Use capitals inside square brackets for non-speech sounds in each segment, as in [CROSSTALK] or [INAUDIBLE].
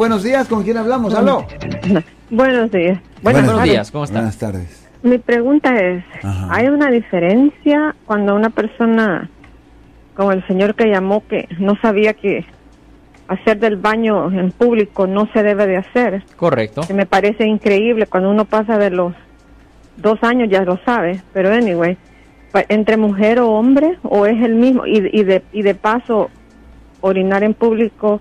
Buenos días, ¿con quién hablamos? ¿Aló? [LAUGHS] Buenos días. Buenas Buenos tardes. días, ¿cómo está? Buenas tardes. Mi pregunta es, Ajá. ¿hay una diferencia cuando una persona, como el señor que llamó, que no sabía que hacer del baño en público no se debe de hacer? Correcto. Que me parece increíble cuando uno pasa de los dos años ya lo sabe, pero anyway, entre mujer o hombre o es el mismo y, y de y de paso orinar en público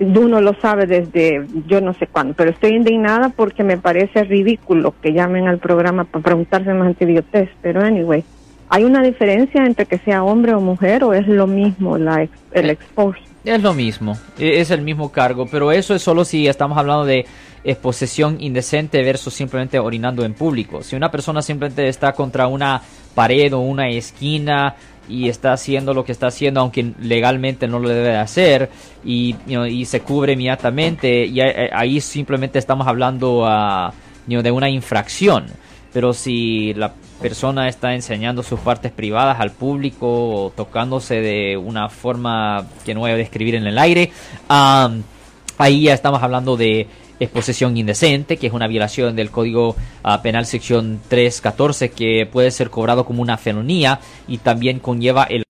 uno lo sabe desde yo no sé cuándo, pero estoy indignada porque me parece ridículo que llamen al programa para preguntarse más idiotez, pero anyway, ¿hay una diferencia entre que sea hombre o mujer o es lo mismo la ex- el expose? Es lo mismo, e- es el mismo cargo, pero eso es solo si estamos hablando de exposición indecente versus simplemente orinando en público. Si una persona simplemente está contra una pared o una esquina y está haciendo lo que está haciendo, aunque legalmente no lo debe de hacer, y, you y se cubre inmediatamente, y ahí- ahí simplemente estamos hablando ah, you de una infracción. Pero si la persona está enseñando sus partes privadas al público o tocándose de una forma que no voy a describir en el aire, ahí ya estamos hablando de exposición indecente, que es una violación del Código ah, Penal sección 314 que puede ser cobrado como una felonía y también conlleva el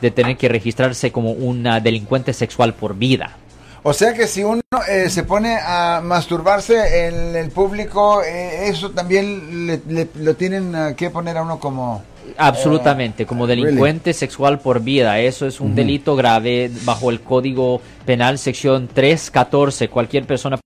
de tener que registrarse como un ah, delincuente sexual por vida. O sea que si uno eh, se pone a masturbarse en el público, eh, eso también le, le- lo tienen que poner a uno como... Absolutamente, como really? delincuente sexual por vida. Eso es un delito grave bajo el Código Penal sección 314. Cualquier persona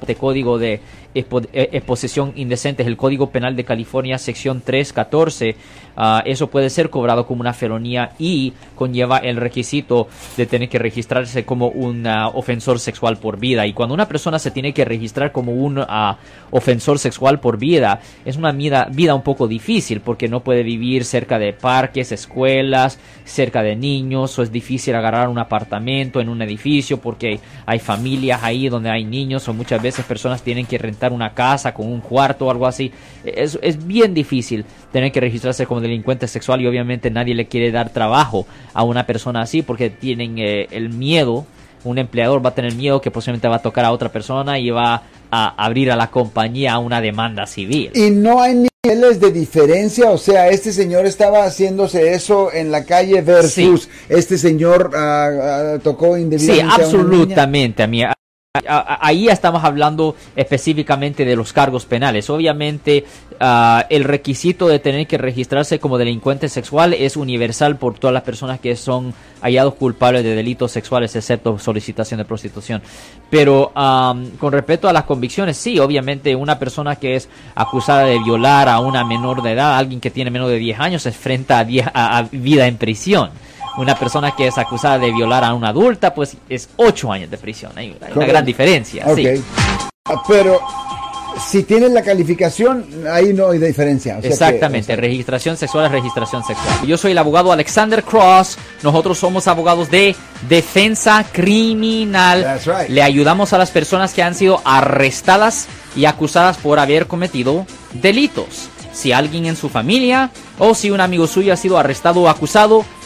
este código de expo- eh, exposición indecente es el Código Penal de California sección 314 ah, eso puede ser cobrado como una felonía y conlleva el requisito de tener que registrarse como un ah, ofensor sexual por vida. Y cuando una persona se tiene que registrar como un ah, ofensor sexual por vida es una vida, vida un poco difícil porque no puede vivir cerca de parques, escuelas, cerca de niños o es difícil agarrar un apartamento en un edificio porque hay familias ahí donde hay niños o muchas veces personas tienen que rentar una casa con un cuarto o algo así. Es, es bien difícil tener que registrarse como delincuente sexual y obviamente nadie le quiere dar trabajo a una persona así porque tienen eh, el miedo. Un empleador va a tener miedo que posiblemente va a tocar a otra persona y va a abrir a la compañía a una demanda civil. Y no hay niveles de diferencia, o sea, este señor estaba haciéndose eso en la calle versus este señor ah, ah, tocó Sí, indebidamente a una niña. absolutamente, a mí. Ahí estamos hablando específicamente de los cargos penales. Obviamente, ah, el requisito de tener que registrarse como delincuente sexual es universal por todas las personas que son hallados culpables de delitos sexuales, excepto solicitación de prostitución. Pero am, con respecto a las convicciones, sí, obviamente una persona que es acusada de violar a una menor de edad, alguien que tiene menos de 10 años, se enfrenta a, 10 a- a vida en prisión una persona que es acusada de violar a una adulta, pues es ocho años de prisión. Hay, una Correcto. gran diferencia. Sí. Ah, Pero si tienes la calificación, ahí no hay diferencia. o sea que- Exactamente, o sea, registración sexual es registración sexual. Yo soy el abogado Alexander Cross. Nosotros somos abogados de defensa criminal. That's right. Le ayudamos a las personas que han sido arrestadas y acusadas por haber cometido delitos. Si alguien en su familia o si un amigo suyo ha sido arrestado o acusado,